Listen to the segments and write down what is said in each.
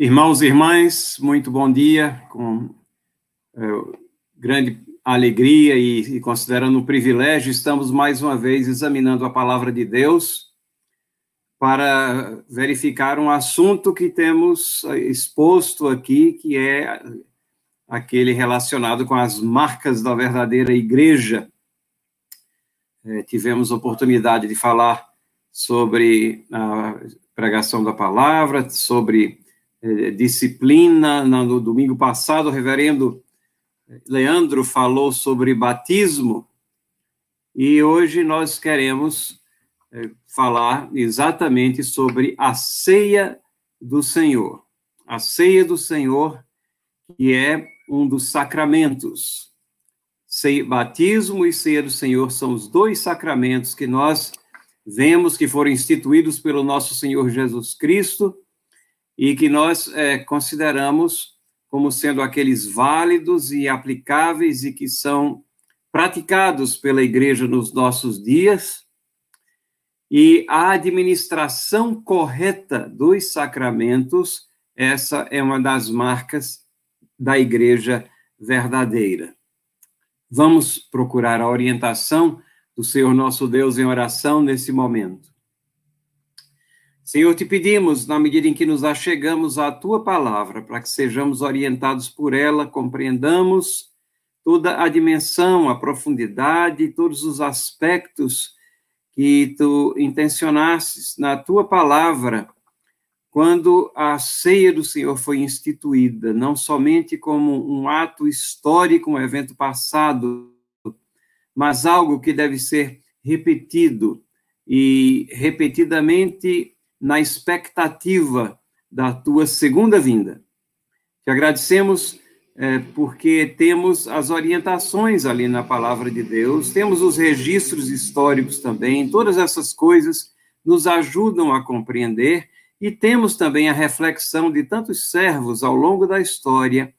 Irmãos e irmãs, muito bom dia, com é, grande alegria e, e, considerando um privilégio, estamos mais uma vez examinando a palavra de Deus para verificar um assunto que temos exposto aqui, que é aquele relacionado com as marcas da verdadeira igreja. É, tivemos oportunidade de falar sobre a pregação da palavra, sobre disciplina. No domingo passado, o reverendo Leandro falou sobre batismo, e hoje nós queremos eh, falar exatamente sobre a ceia do Senhor. A ceia do Senhor, que é um dos sacramentos. Ceia, batismo e ceia do Senhor são os dois sacramentos que nós vemos que foram instituídos pelo nosso Senhor Jesus Cristo e que nós é, consideramos como sendo aqueles válidos e aplicáveis e que são praticados pela igreja nos nossos dias. E a administração correta dos sacramentos, essa é uma das marcas da igreja verdadeira. Vamos procurar a orientação do Senhor nosso Deus em oração nesse momento. Senhor, te pedimos, na medida em que nos achegamos à tua palavra, para que sejamos orientados por ela, compreendamos toda a dimensão, a profundidade, todos os aspectos que tu intencionastes na tua palavra, quando a ceia do Senhor foi instituída, não somente como um ato histórico, um evento passado, mas algo que deve ser repetido e repetidamente na expectativa da tua segunda vinda. Te agradecemos é, porque temos as orientações ali na palavra de Deus, temos os registros históricos também, todas essas coisas nos ajudam a compreender e temos também a reflexão de tantos servos ao longo da história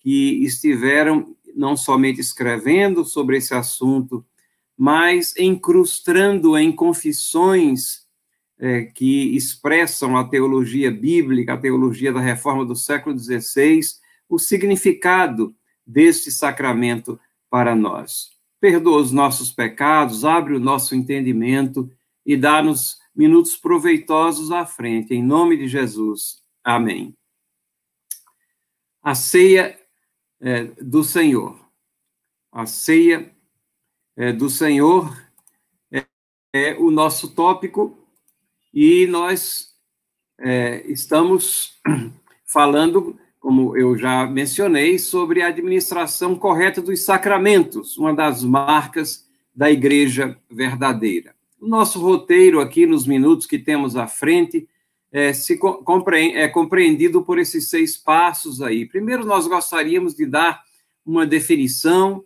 que estiveram não somente escrevendo sobre esse assunto, mas encrustando em confissões é, que expressam a teologia bíblica, a teologia da reforma do século XVI, o significado deste sacramento para nós. Perdoa os nossos pecados, abre o nosso entendimento e dá-nos minutos proveitosos à frente, em nome de Jesus. Amém. A ceia é, do Senhor. A ceia é, do Senhor é, é o nosso tópico e nós é, estamos falando, como eu já mencionei, sobre a administração correta dos sacramentos, uma das marcas da igreja verdadeira. O nosso roteiro aqui, nos minutos que temos à frente, é, se é compreendido por esses seis passos aí. Primeiro, nós gostaríamos de dar uma definição.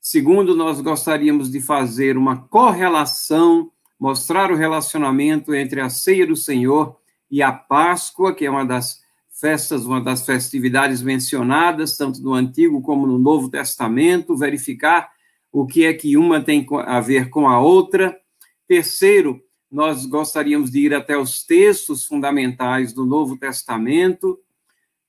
Segundo, nós gostaríamos de fazer uma correlação mostrar o relacionamento entre a ceia do Senhor e a Páscoa, que é uma das festas, uma das festividades mencionadas, tanto no Antigo como no Novo Testamento, verificar o que é que uma tem a ver com a outra. Terceiro, nós gostaríamos de ir até os textos fundamentais do Novo Testamento.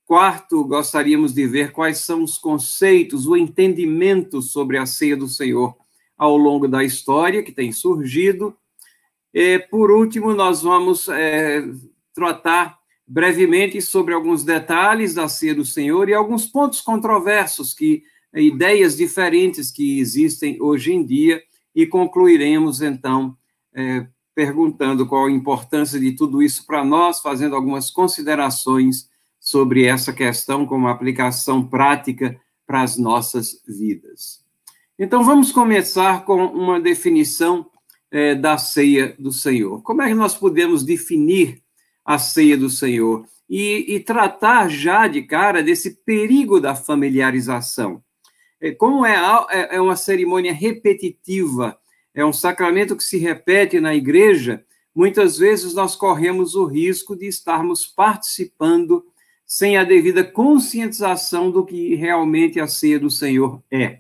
Quarto, gostaríamos de ver quais são os conceitos, o entendimento sobre a ceia do Senhor ao longo da história que tem surgido. E, por último, nós vamos é, tratar brevemente sobre alguns detalhes da ceia do Senhor e alguns pontos controversos, que ideias diferentes que existem hoje em dia, e concluiremos, então, é, perguntando qual a importância de tudo isso para nós, fazendo algumas considerações sobre essa questão como aplicação prática para as nossas vidas. Então, vamos começar com uma definição é, da ceia do Senhor. Como é que nós podemos definir a ceia do Senhor? E, e tratar já de cara desse perigo da familiarização. É, como é, é, é uma cerimônia repetitiva, é um sacramento que se repete na igreja, muitas vezes nós corremos o risco de estarmos participando sem a devida conscientização do que realmente a ceia do Senhor é.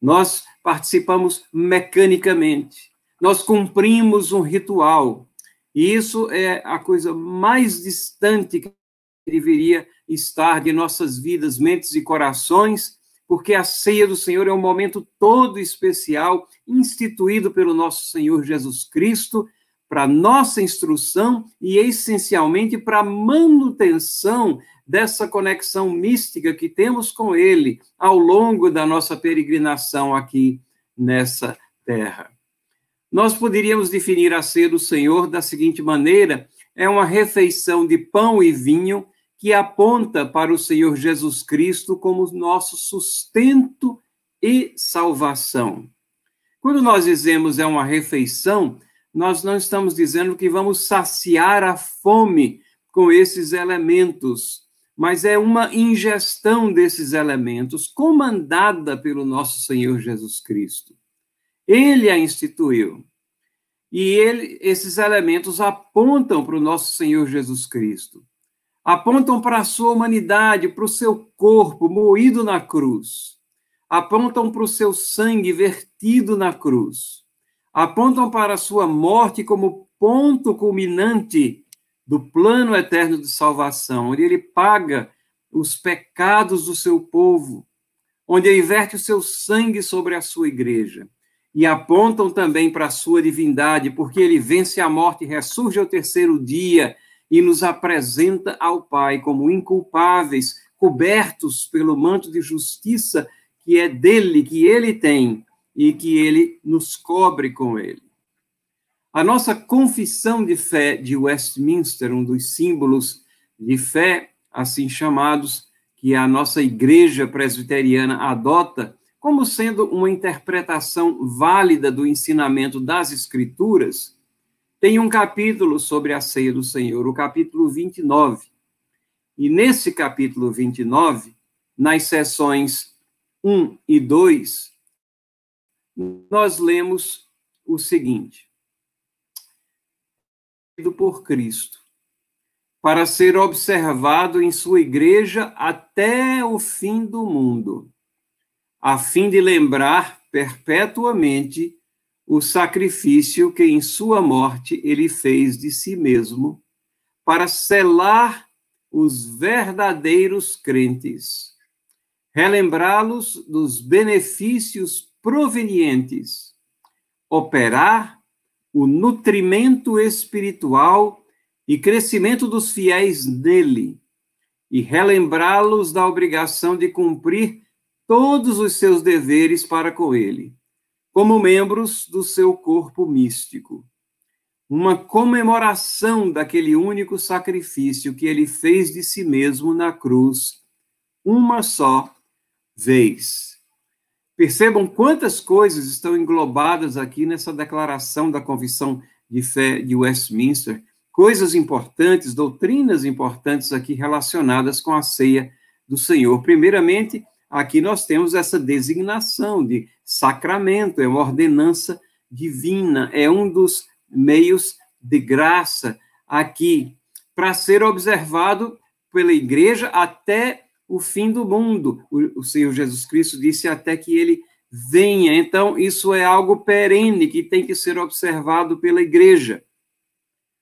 Nós participamos mecanicamente, nós cumprimos um ritual. E isso é a coisa mais distante que deveria estar de nossas vidas, mentes e corações, porque a ceia do Senhor é um momento todo especial, instituído pelo nosso Senhor Jesus Cristo, para nossa instrução e essencialmente para manutenção dessa conexão mística que temos com Ele ao longo da nossa peregrinação aqui nessa terra. Nós poderíamos definir a ceia do Senhor da seguinte maneira: é uma refeição de pão e vinho que aponta para o Senhor Jesus Cristo como nosso sustento e salvação. Quando nós dizemos é uma refeição, nós não estamos dizendo que vamos saciar a fome com esses elementos, mas é uma ingestão desses elementos comandada pelo nosso Senhor Jesus Cristo. Ele a instituiu. E ele, esses elementos apontam para o nosso Senhor Jesus Cristo apontam para a sua humanidade, para o seu corpo moído na cruz, apontam para o seu sangue vertido na cruz, apontam para a sua morte como ponto culminante do plano eterno de salvação, onde ele paga os pecados do seu povo, onde ele verte o seu sangue sobre a sua igreja. E apontam também para a sua divindade, porque ele vence a morte ressurge ao terceiro dia e nos apresenta ao Pai como inculpáveis, cobertos pelo manto de justiça que é dele, que ele tem e que ele nos cobre com ele. A nossa confissão de fé de Westminster, um dos símbolos de fé assim chamados que a nossa igreja presbiteriana adota como sendo uma interpretação válida do ensinamento das escrituras, tem um capítulo sobre a ceia do Senhor, o capítulo 29. E nesse capítulo 29, nas sessões 1 e 2, nós lemos o seguinte: por Cristo, para ser observado em sua igreja até o fim do mundo, a fim de lembrar perpetuamente o sacrifício que em sua morte ele fez de si mesmo, para selar os verdadeiros crentes, relembrá-los dos benefícios provenientes, operar o nutrimento espiritual e crescimento dos fiéis nele, e relembrá-los da obrigação de cumprir todos os seus deveres para com ele como membros do seu corpo místico. Uma comemoração daquele único sacrifício que ele fez de si mesmo na cruz, uma só vez. Percebam quantas coisas estão englobadas aqui nessa declaração da confissão de fé de Westminster, coisas importantes, doutrinas importantes aqui relacionadas com a ceia do Senhor. Primeiramente, aqui nós temos essa designação de sacramento, é uma ordenança divina, é um dos meios de graça aqui para ser observado pela igreja até o fim do mundo. O, Senhor Jesus Cristo disse até que ele venha. Então, isso é algo perene que tem que ser observado pela igreja.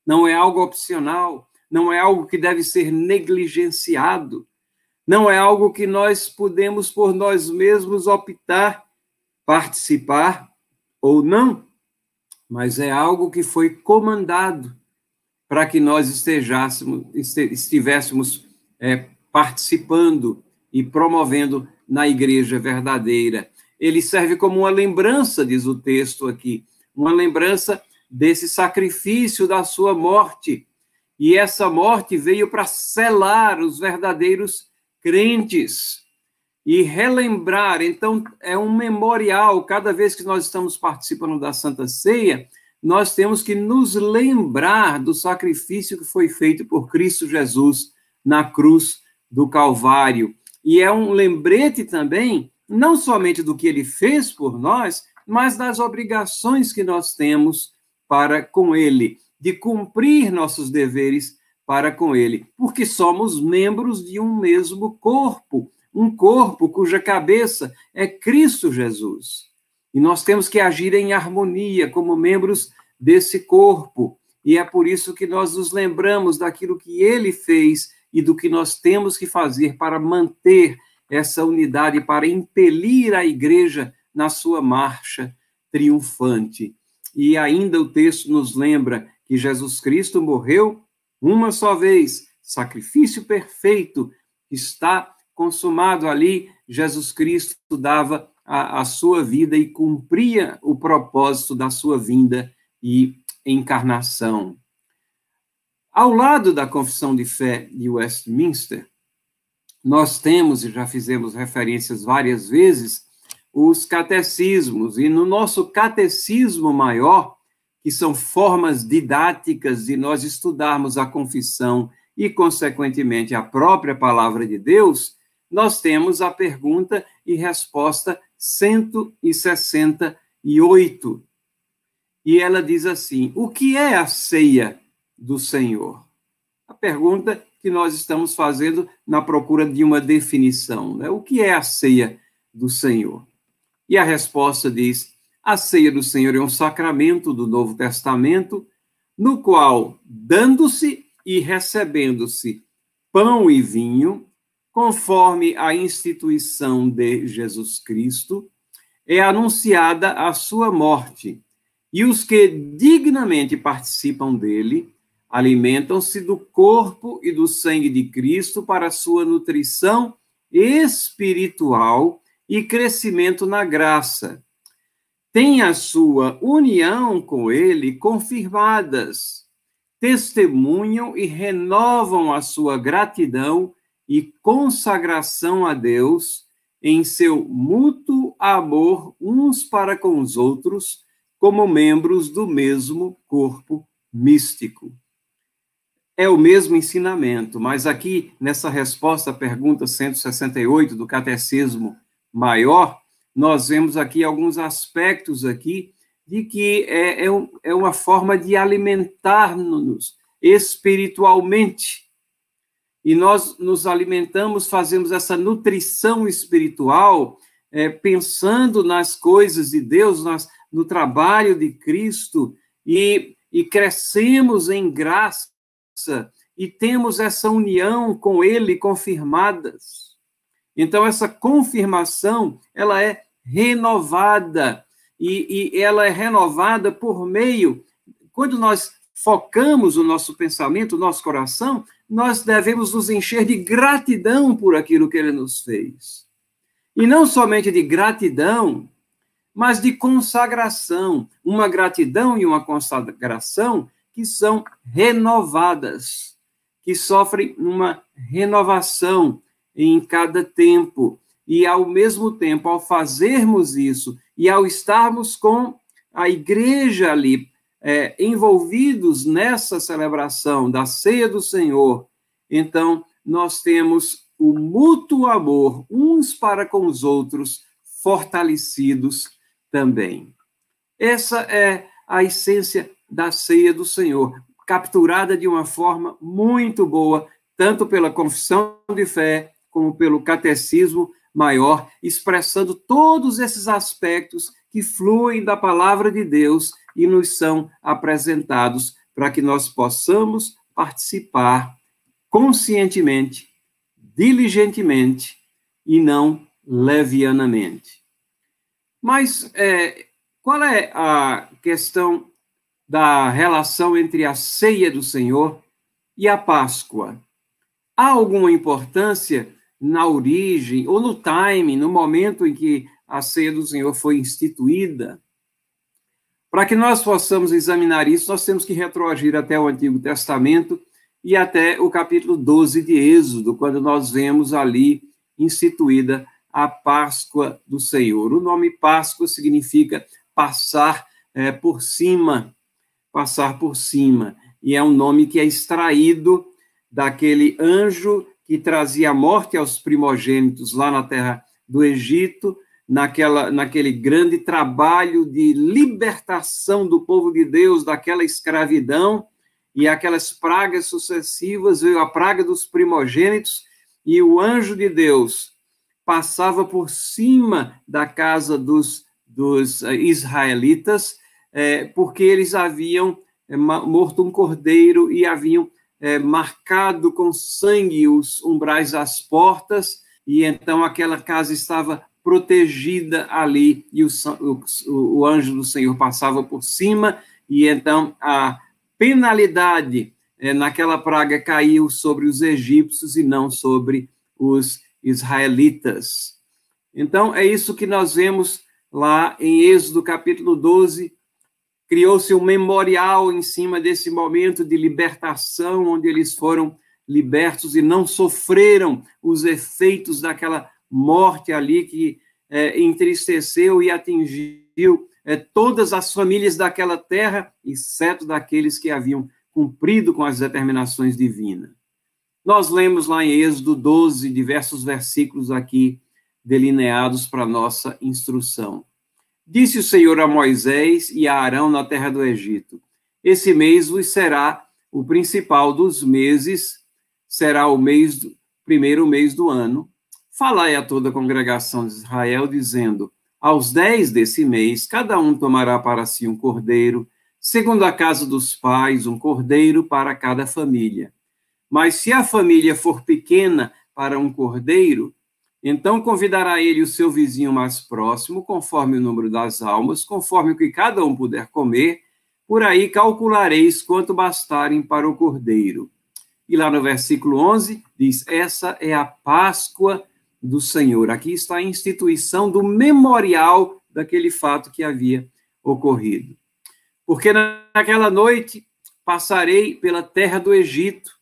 Não é algo opcional, não é algo que deve ser negligenciado, não é algo que nós podemos por nós mesmos optar participar ou não, mas é algo que foi comandado para que nós estejássemos, estivéssemos é, participando e promovendo na igreja verdadeira. Ele serve como uma lembrança, diz o texto aqui, uma lembrança desse sacrifício da sua morte. E essa morte veio para selar os verdadeiros crentes e relembrar. Então, é um memorial. Cada vez que nós estamos participando da Santa Ceia, nós temos que nos lembrar do sacrifício que foi feito por Cristo Jesus na cruz do Calvário. E é um lembrete também, não somente do que ele fez por nós, mas das obrigações que nós temos para com ele, de cumprir nossos deveres para com ele, porque somos membros de um mesmo corpo um corpo cuja cabeça é Cristo Jesus. E nós temos que agir em harmonia como membros desse corpo. E é por isso que nós nos lembramos daquilo que ele fez e do que nós temos que fazer para manter essa unidade, para impelir a igreja na sua marcha triunfante. E ainda o texto nos lembra que Jesus Cristo morreu uma só vez, sacrifício perfeito, está consumado ali. Jesus Cristo dava a, a sua vida e cumpria o propósito da sua vinda e encarnação. Ao lado da Confissão de Fé de Westminster, nós temos, e já fizemos referências várias vezes, os catecismos. E no nosso catecismo maior, que são formas didáticas de nós estudarmos a confissão e, consequentemente, a própria palavra de Deus, nós temos a pergunta e resposta 168. E ela diz assim: O que é a ceia do Senhor? A pergunta que nós estamos fazendo na procura de uma definição. Né? O que é a ceia do Senhor? E a resposta diz: a ceia do Senhor é um sacramento do Novo Testamento, no qual, dando-se e recebendo-se pão e vinho, conforme a instituição de Jesus Cristo, é anunciada a sua morte, e os que dignamente participam dele alimentam-se do corpo e do sangue de Cristo para sua nutrição espiritual e crescimento na graça. Tem a sua união com ele confirmadas, testemunham e renovam a sua gratidão e consagração a Deus em seu mútuo amor uns para com os outros, como membros do mesmo corpo místico. É o mesmo ensinamento, mas aqui, nessa resposta à pergunta 168 do Catecismo Maior, nós vemos aqui alguns aspectos aqui de que é, é, é uma forma de alimentar-nos espiritualmente e nós nos alimentamos, fazemos essa nutrição espiritual, é, pensando nas coisas de Deus, nas, no trabalho de Cristo, e, e crescemos em graça, e temos essa união com Ele confirmadas. Então, essa confirmação, ela é renovada, e, e ela é renovada por meio, quando nós focamos o nosso pensamento, o nosso coração, nós devemos nos encher de gratidão por aquilo que ele nos fez. E não somente de gratidão, mas de consagração. Uma gratidão e uma consagração que são renovadas, que sofrem uma renovação em cada tempo. E, ao mesmo tempo, ao fazermos isso e ao estarmos com a igreja ali é, envolvidos nessa celebração da ceia do Senhor, então nós temos o mútuo amor uns para com os outros, fortalecidos também. Essa é a essência da ceia do Senhor, capturada de uma forma muito boa, tanto pela confissão de fé como pelo catecismo maior, expressando todos esses aspectos que fluem da palavra de Deus e nos são apresentados para que nós possamos participar conscientemente, diligentemente e não levianamente. Mas é, qual é a questão da relação entre a ceia do Senhor e a Páscoa? Há alguma importância na origem ou no timing, no momento em que a ceia do Senhor foi instituída? Para que nós possamos examinar isso, nós temos que retroagir até o Antigo Testamento e até o capítulo 12 de Êxodo, quando nós vemos ali instituída a Páscoa do Senhor. O nome Páscoa significa passar é, por cima, passar por cima, e é um nome que é extraído daquele anjo que trazia a morte aos primogênitos lá na terra do Egito, naquela, naquele grande trabalho de libertação do povo de Deus daquela escravidão e aquelas pragas sucessivas, veio a praga dos primogênitos e o anjo de Deus passava por cima da casa dos, dos eh, israelitas, é, porque eles haviam eh, morto um cordeiro e haviam é, marcado com sangue os umbrais das portas, e então aquela casa estava protegida ali, e o, o, o anjo do Senhor passava por cima, e então a penalidade é, naquela praga caiu sobre os egípcios e não sobre os israelitas. Então, é isso que nós vemos lá em Êxodo capítulo 12. Criou-se um memorial em cima desse momento de libertação, onde eles foram libertos e não sofreram os efeitos daquela morte ali que é, entristeceu e atingiu é, todas as famílias daquela terra, exceto daqueles que haviam cumprido com as determinações divinas. Nós lemos lá em Êxodo 12 diversos versículos aqui delineados para nossa instrução. Disse o Senhor a Moisés e a Arão na terra do Egito: Esse mês vos será o principal dos meses, será o mês do, primeiro mês do ano. Falai a toda a congregação de Israel, dizendo: Aos dez desse mês, cada um tomará para si um cordeiro, segundo a casa dos pais, um cordeiro para cada família. Mas se a família for pequena para um cordeiro, então convidará ele o seu vizinho mais próximo, conforme o número das almas, conforme o que cada um puder comer, por aí calculareis quanto bastarem para o cordeiro. E lá no versículo 11 diz: Essa é a Páscoa do Senhor. Aqui está a instituição do memorial daquele fato que havia ocorrido. Porque naquela noite passarei pela terra do Egito,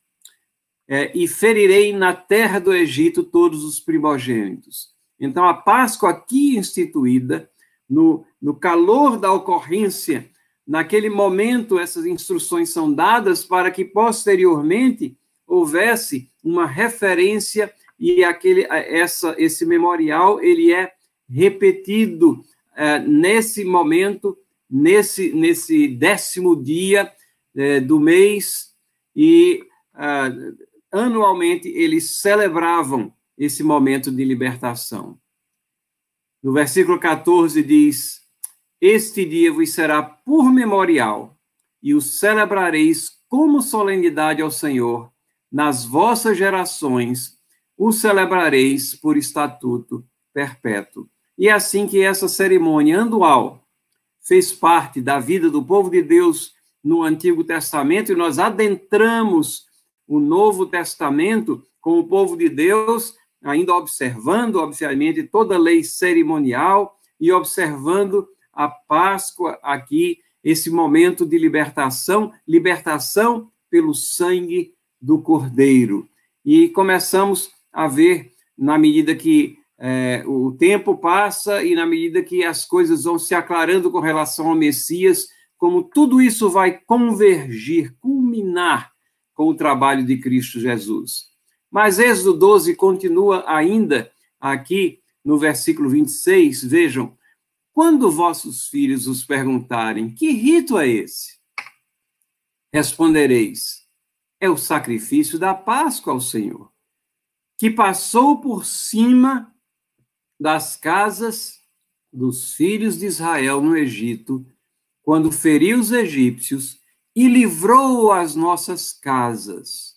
é, e ferirei na terra do Egito todos os primogênitos. Então, a Páscoa aqui instituída, no, no calor da ocorrência, naquele momento, essas instruções são dadas para que posteriormente houvesse uma referência e aquele, essa, esse memorial ele é repetido é, nesse momento, nesse, nesse décimo dia é, do mês, e ah, anualmente eles celebravam esse momento de libertação. No versículo 14 diz: Este dia vos será por memorial, e o celebrareis como solenidade ao Senhor. Nas vossas gerações o celebrareis por estatuto perpétuo. E é assim que essa cerimônia anual fez parte da vida do povo de Deus no Antigo Testamento, e nós adentramos o Novo Testamento com o povo de Deus, ainda observando, obviamente, toda a lei cerimonial e observando a Páscoa aqui, esse momento de libertação, libertação pelo sangue do Cordeiro. E começamos a ver, na medida que é, o tempo passa e na medida que as coisas vão se aclarando com relação ao Messias, como tudo isso vai convergir, culminar com o trabalho de Cristo Jesus. Mas Êxodo 12 continua ainda aqui no versículo 26, vejam, quando vossos filhos os perguntarem, que rito é esse? Respondereis, é o sacrifício da Páscoa ao Senhor, que passou por cima das casas dos filhos de Israel no Egito, quando feriu os egípcios e livrou as nossas casas.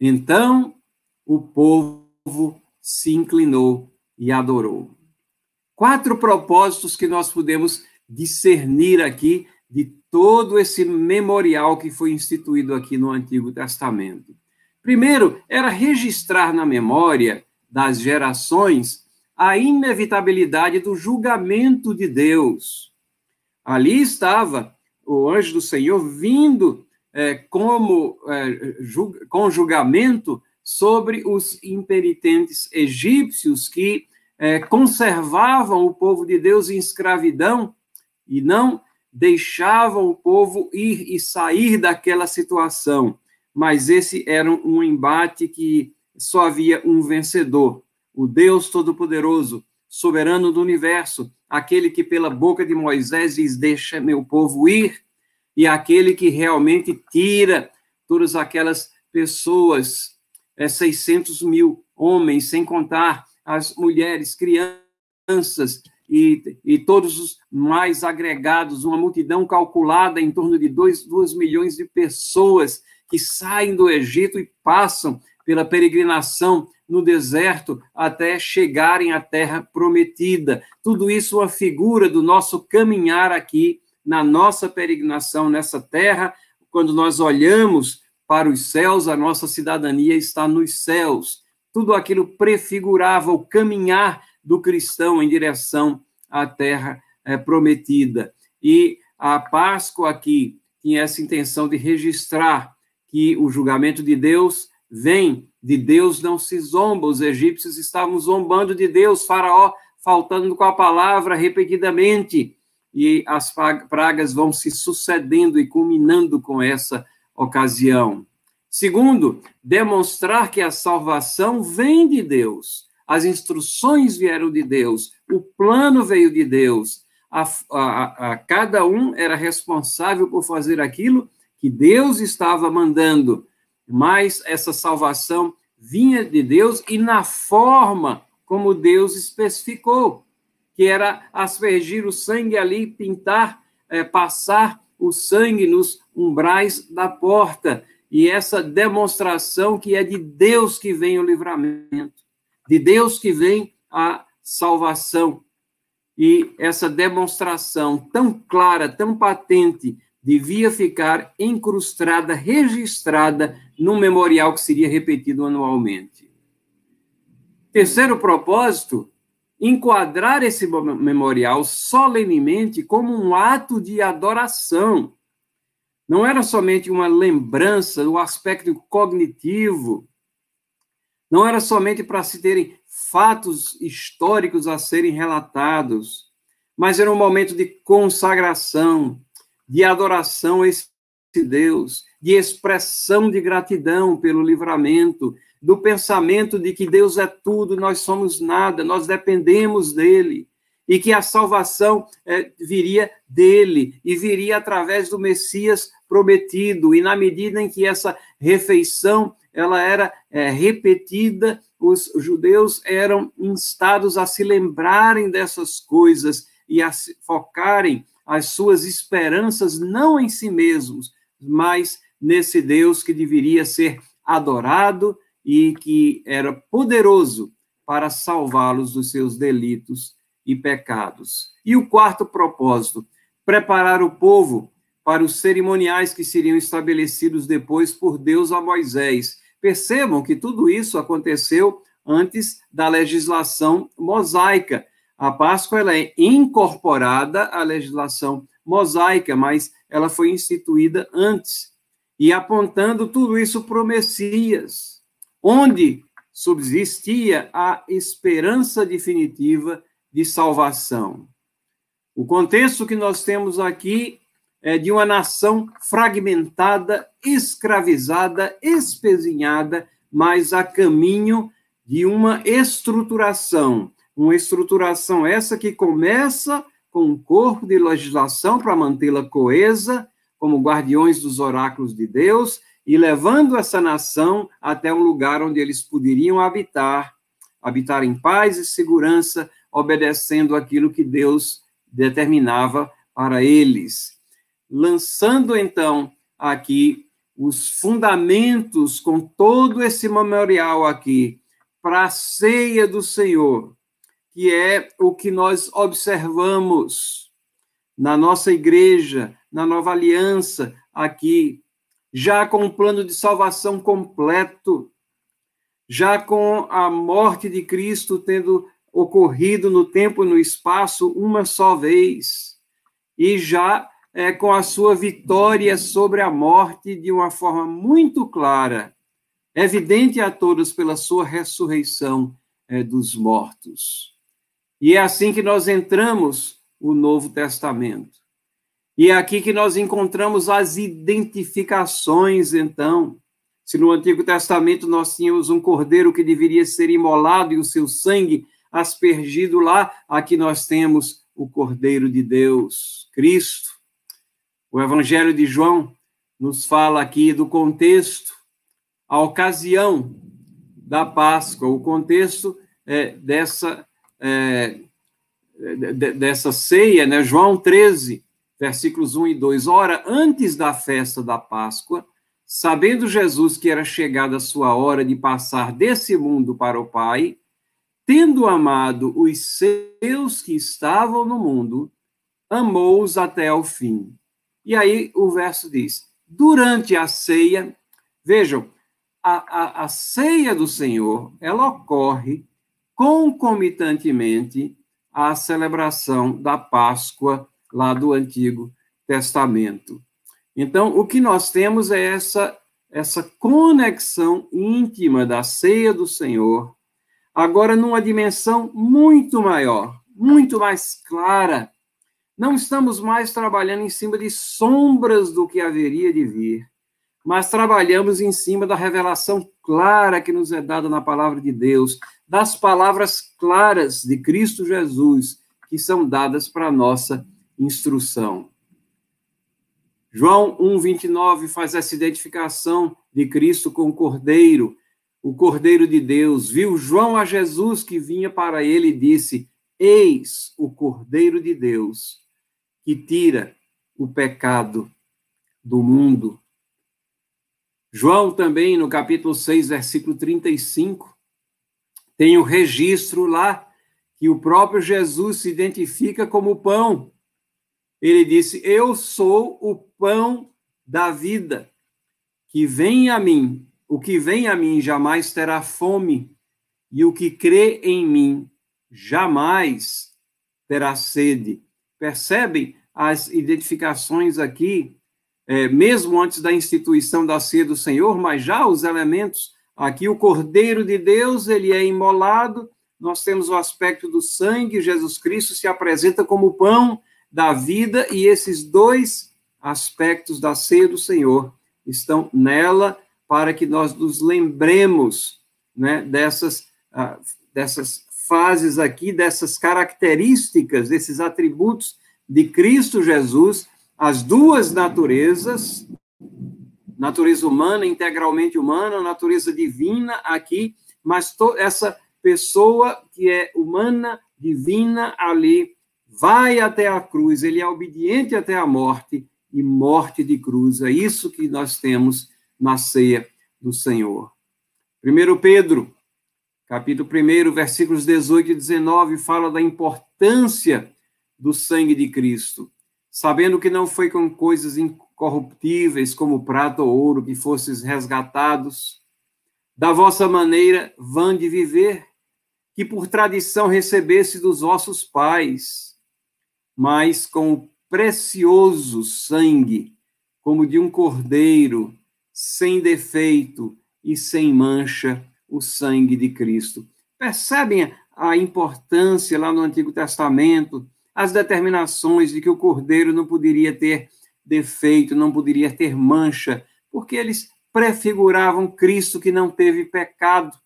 Então o povo se inclinou e adorou. Quatro propósitos que nós podemos discernir aqui de todo esse memorial que foi instituído aqui no Antigo Testamento. Primeiro, era registrar na memória das gerações a inevitabilidade do julgamento de Deus. Ali estava o anjo do Senhor vindo é, como é, com julgamento sobre os impenitentes egípcios que é, conservavam o povo de Deus em escravidão e não deixavam o povo ir e sair daquela situação. Mas esse era um embate que só havia um vencedor, o Deus Todo-Poderoso, soberano do universo, aquele que pela boca de Moisés diz: Deixa meu povo ir, e aquele que realmente tira todas aquelas pessoas, é, 600 mil homens, sem contar as mulheres, crianças e, e todos os mais agregados, uma multidão calculada em torno de 2 milhões de pessoas que saem do Egito e passam pela peregrinação no deserto até chegarem à terra prometida. Tudo isso uma figura do nosso caminhar aqui na nossa peregrinação nessa terra, quando nós olhamos para os céus, a nossa cidadania está nos céus. Tudo aquilo prefigurava o caminhar do cristão em direção à terra é, prometida. E a Páscoa aqui tinha essa intenção de registrar que o julgamento de Deus vem de Deus, não se zomba. Os egípcios estavam zombando de Deus, Faraó faltando com a palavra repetidamente, e as pragas vão se sucedendo e culminando com essa ocasião. Segundo, demonstrar que a salvação vem de Deus, as instruções vieram de Deus, o plano veio de Deus, a, a, a, cada um era responsável por fazer aquilo que Deus estava mandando, mas essa salvação vinha de Deus e na forma como Deus especificou, que era aspergir o sangue ali, pintar, é, passar o sangue nos umbrais da porta. E essa demonstração que é de Deus que vem o livramento, de Deus que vem a salvação. E essa demonstração tão clara, tão patente, devia ficar incrustada, registrada num memorial que seria repetido anualmente. Terceiro propósito, enquadrar esse memorial solenemente como um ato de adoração. Não era somente uma lembrança do aspecto cognitivo, não era somente para se terem fatos históricos a serem relatados, mas era um momento de consagração, de adoração a esse Deus, de expressão de gratidão pelo livramento, do pensamento de que Deus é tudo, nós somos nada, nós dependemos dele, e que a salvação é, viria dele, e viria através do Messias prometido, e na medida em que essa refeição ela era é, repetida, os judeus eram instados a se lembrarem dessas coisas e a focarem as suas esperanças não em si mesmos, mas nesse Deus que deveria ser adorado e que era poderoso para salvá-los dos seus delitos e pecados. E o quarto propósito, preparar o povo para os cerimoniais que seriam estabelecidos depois por Deus a Moisés. Percebam que tudo isso aconteceu antes da legislação mosaica. A Páscoa ela é incorporada à legislação mosaica, mas ela foi instituída antes. E apontando tudo isso para o Messias, onde subsistia a esperança definitiva de salvação. O contexto que nós temos aqui é de uma nação fragmentada, escravizada, espezinhada, mas a caminho de uma estruturação uma estruturação essa que começa com um corpo de legislação para mantê-la coesa, como guardiões dos oráculos de Deus, e levando essa nação até um lugar onde eles poderiam habitar, habitar em paz e segurança, obedecendo aquilo que Deus determinava para eles. Lançando então aqui os fundamentos com todo esse memorial aqui para a ceia do Senhor, que é o que nós observamos na nossa igreja, na nova aliança aqui, já com um plano de salvação completo, já com a morte de Cristo tendo ocorrido no tempo e no espaço uma só vez, e já é, com a sua vitória sobre a morte de uma forma muito clara, evidente a todos pela sua ressurreição é, dos mortos. E é assim que nós entramos o Novo Testamento. E é aqui que nós encontramos as identificações, então. Se no Antigo Testamento nós tínhamos um cordeiro que deveria ser imolado e o seu sangue aspergido lá, aqui nós temos o Cordeiro de Deus, Cristo. O Evangelho de João nos fala aqui do contexto, a ocasião da Páscoa, o contexto é, dessa é, dessa ceia, né? João 13, versículos 1 e 2. Ora, antes da festa da Páscoa, sabendo Jesus que era chegada a sua hora de passar desse mundo para o Pai, tendo amado os seus que estavam no mundo, amou-os até ao fim. E aí o verso diz: durante a ceia, vejam, a, a, a ceia do Senhor, ela ocorre concomitantemente à celebração da Páscoa lá do Antigo Testamento. Então, o que nós temos é essa essa conexão íntima da ceia do Senhor, agora numa dimensão muito maior, muito mais clara. Não estamos mais trabalhando em cima de sombras do que haveria de vir, mas trabalhamos em cima da revelação clara que nos é dada na palavra de Deus, das palavras claras de Cristo Jesus, que são dadas para nossa instrução. João 1:29 faz essa identificação de Cristo com o Cordeiro, o Cordeiro de Deus. Viu João a Jesus que vinha para ele e disse: Eis o Cordeiro de Deus que tira o pecado do mundo. João também, no capítulo 6, versículo 35, tem o registro lá que o próprio Jesus se identifica como pão. Ele disse: Eu sou o pão da vida, que vem a mim. O que vem a mim jamais terá fome, e o que crê em mim jamais terá sede. Percebem as identificações aqui é, mesmo antes da instituição da ceia do Senhor, mas já os elementos aqui, o Cordeiro de Deus, ele é imolado, nós temos o aspecto do sangue, Jesus Cristo se apresenta como pão da vida, e esses dois aspectos da ceia do Senhor estão nela para que nós nos lembremos né, dessas, uh, dessas fases aqui, dessas características, desses atributos de Cristo Jesus as duas naturezas, natureza humana, integralmente humana, natureza divina aqui, mas essa pessoa que é humana, divina ali, vai até a cruz, ele é obediente até a morte e morte de cruz. É isso que nós temos na ceia do Senhor. 1 Pedro, capítulo 1, versículos 18 e 19, fala da importância do sangue de Cristo sabendo que não foi com coisas incorruptíveis como prata ou ouro que fosses resgatados da vossa maneira vã de viver, que por tradição recebesse dos vossos pais, mas com o precioso sangue, como de um cordeiro, sem defeito e sem mancha, o sangue de Cristo. Percebem a importância lá no Antigo Testamento as determinações de que o cordeiro não poderia ter defeito, não poderia ter mancha, porque eles prefiguravam Cristo que não teve pecado,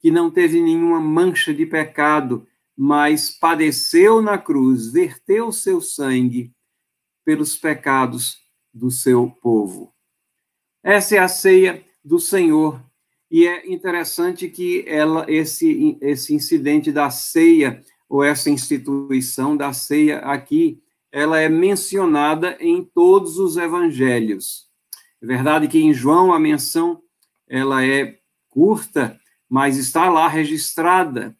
que não teve nenhuma mancha de pecado, mas padeceu na cruz, verteu seu sangue pelos pecados do seu povo. Essa é a ceia do Senhor. E é interessante que ela esse esse incidente da ceia ou essa instituição da ceia aqui, ela é mencionada em todos os evangelhos. É verdade que em João a menção ela é curta, mas está lá registrada.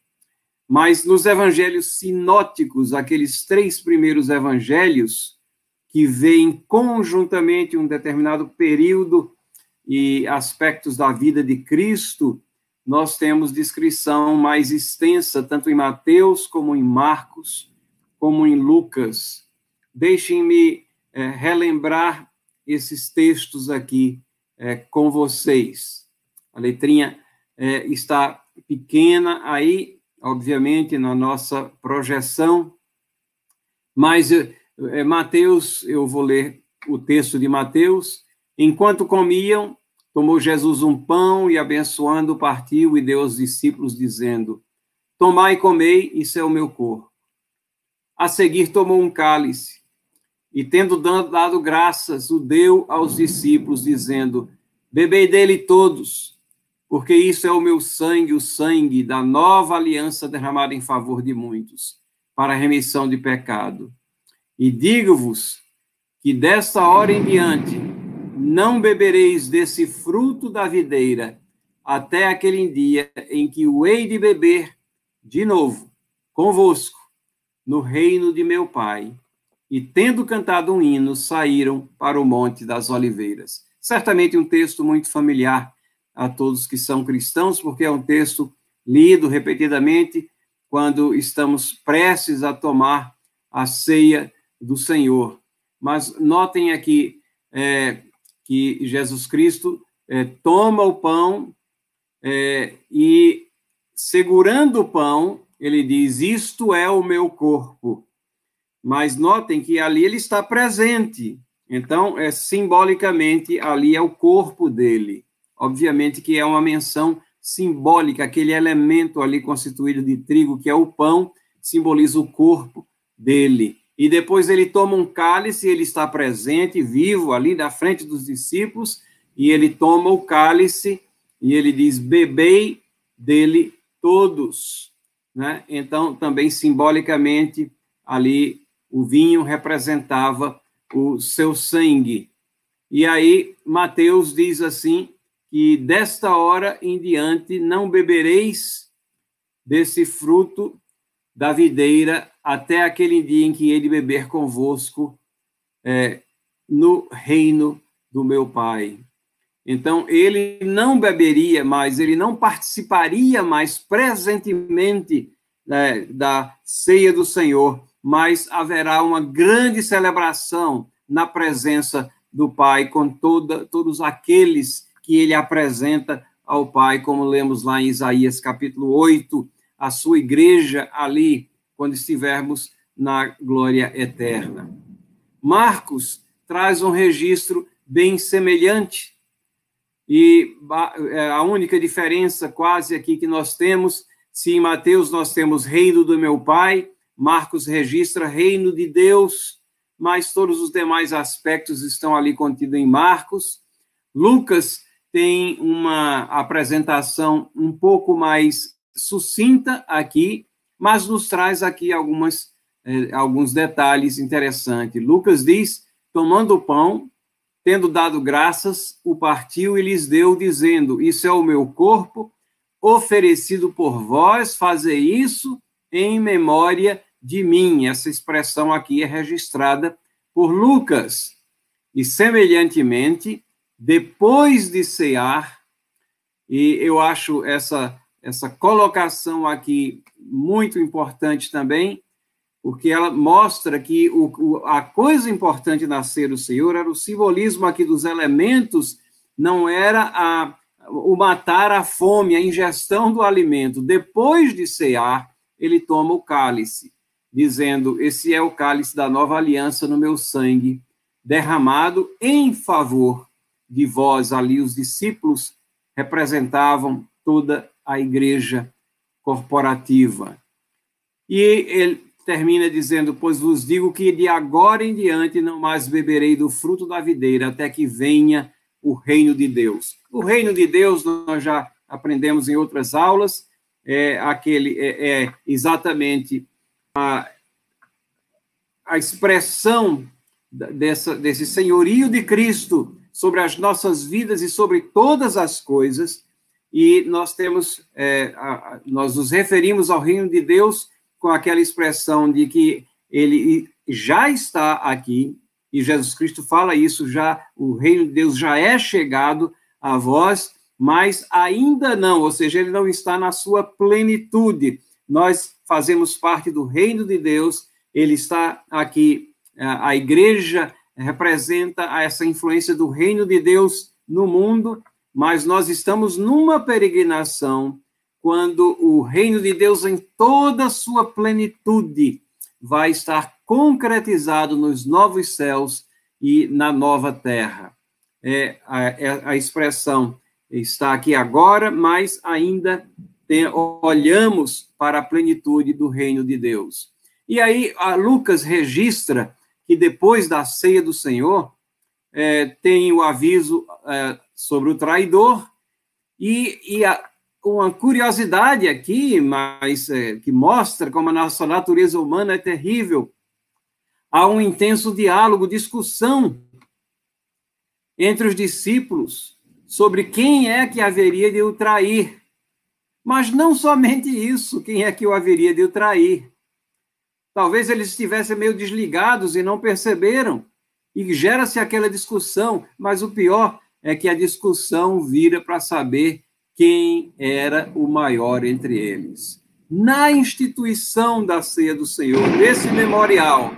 Mas nos evangelhos sinóticos, aqueles três primeiros evangelhos, que veem conjuntamente um determinado período e aspectos da vida de Cristo, nós temos descrição mais extensa, tanto em Mateus, como em Marcos, como em Lucas. Deixem-me é, relembrar esses textos aqui é, com vocês. A letrinha é, está pequena aí, obviamente, na nossa projeção, mas Mateus, eu vou ler o texto de Mateus. Enquanto comiam, Tomou Jesus um pão e, abençoando, partiu e deu aos discípulos, dizendo: Tomai e comei, isso é o meu corpo. A seguir, tomou um cálice e, tendo dado graças, o deu aos discípulos, dizendo: Bebei dele todos, porque isso é o meu sangue, o sangue da nova aliança derramada em favor de muitos, para a remissão de pecado. E digo-vos que desta hora em diante não bebereis desse fruto da videira até aquele dia em que o hei de beber de novo convosco no reino de meu Pai. E tendo cantado um hino, saíram para o Monte das Oliveiras. Certamente um texto muito familiar a todos que são cristãos, porque é um texto lido repetidamente quando estamos prestes a tomar a ceia do Senhor. Mas notem aqui é, que Jesus Cristo é, toma o pão é, e, segurando o pão, ele diz: Isto é o meu corpo. Mas notem que ali ele está presente. Então, é simbolicamente, ali é o corpo dele. Obviamente que é uma menção simbólica, aquele elemento ali constituído de trigo, que é o pão, simboliza o corpo dele. E depois ele toma um cálice, ele está presente, vivo, ali na frente dos discípulos, e ele toma o cálice e ele diz: Bebei dele todos. Né? Então, também simbolicamente, ali o vinho representava o seu sangue. E aí, Mateus diz assim: que desta hora em diante não bebereis desse fruto da videira até aquele dia em que ele beber convosco é, no reino do meu Pai. Então, ele não beberia mais, ele não participaria mais presentemente né, da ceia do Senhor, mas haverá uma grande celebração na presença do Pai com toda, todos aqueles que ele apresenta ao Pai, como lemos lá em Isaías capítulo 8, a sua igreja ali, quando estivermos na glória eterna. Marcos traz um registro bem semelhante, e é, a única diferença quase aqui que nós temos, se em Mateus nós temos reino do meu Pai, Marcos registra reino de Deus, mas todos os demais aspectos estão ali contidos em Marcos. Lucas tem uma apresentação um pouco mais sucinta aqui, mas nos traz aqui algumas, eh, alguns detalhes interessantes. Lucas diz: tomando o pão, tendo dado graças, o partiu e lhes deu, dizendo: Isso é o meu corpo, oferecido por vós, fazei isso em memória de mim. Essa expressão aqui é registrada por Lucas. E, semelhantemente, depois de cear, e eu acho essa essa colocação aqui muito importante também, porque ela mostra que o, o, a coisa importante na ceia do Senhor era o simbolismo aqui dos elementos, não era a, o matar a fome, a ingestão do alimento. Depois de cear, ele toma o cálice, dizendo: Esse é o cálice da nova aliança no meu sangue, derramado em favor de vós. Ali, os discípulos representavam toda a igreja corporativa. E ele termina dizendo: Pois vos digo que de agora em diante não mais beberei do fruto da videira, até que venha o reino de Deus. O reino de Deus, nós já aprendemos em outras aulas, é aquele é, é exatamente a, a expressão dessa, desse senhorio de Cristo sobre as nossas vidas e sobre todas as coisas, e nós temos, é, a, nós nos referimos ao reino de Deus com aquela expressão de que ele já está aqui, e Jesus Cristo fala isso já, o reino de Deus já é chegado a vós, mas ainda não, ou seja, ele não está na sua plenitude. Nós fazemos parte do reino de Deus, ele está aqui, a igreja representa essa influência do reino de Deus no mundo, mas nós estamos numa peregrinação quando o reino de Deus em toda a sua plenitude vai estar concretizado nos novos céus e na nova terra. É, a, é, a expressão está aqui agora, mas ainda tem, olhamos para a plenitude do reino de Deus. E aí, Lucas registra que depois da ceia do Senhor, é, tem o aviso é, sobre o traidor, e, e a, uma curiosidade aqui, mas é, que mostra como a nossa natureza humana é terrível. Há um intenso diálogo, discussão entre os discípulos sobre quem é que haveria de o trair. Mas não somente isso, quem é que o haveria de o trair. Talvez eles estivessem meio desligados e não perceberam, e gera-se aquela discussão, mas o pior é que a discussão vira para saber quem era o maior entre eles. Na instituição da ceia do Senhor, nesse memorial,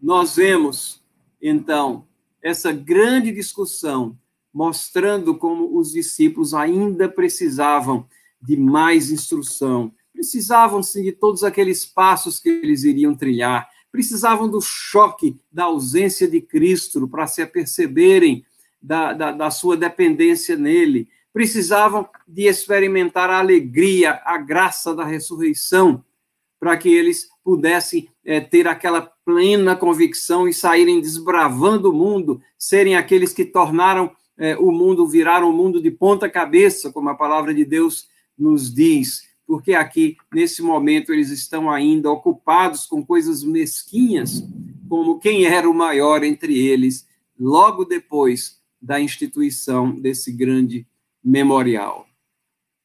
nós vemos, então, essa grande discussão, mostrando como os discípulos ainda precisavam de mais instrução, precisavam sim de todos aqueles passos que eles iriam trilhar, precisavam do choque da ausência de Cristo para se aperceberem da, da, da sua dependência nele, precisavam de experimentar a alegria, a graça da ressurreição, para que eles pudessem é, ter aquela plena convicção e saírem desbravando o mundo, serem aqueles que tornaram é, o mundo, viraram o mundo de ponta cabeça, como a palavra de Deus nos diz, porque aqui, nesse momento, eles estão ainda ocupados com coisas mesquinhas, como quem era o maior entre eles, logo depois da instituição desse grande memorial.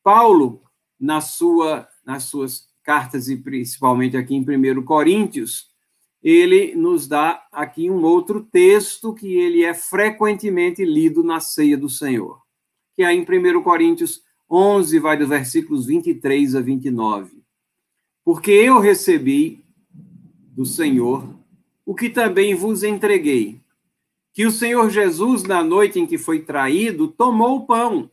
Paulo, na sua, nas suas cartas, e principalmente aqui em 1 Coríntios, ele nos dá aqui um outro texto que ele é frequentemente lido na ceia do Senhor, que é em 1 Coríntios 11, vai dos versículos 23 a 29. Porque eu recebi do Senhor o que também vos entreguei, que o Senhor Jesus, na noite em que foi traído, tomou o pão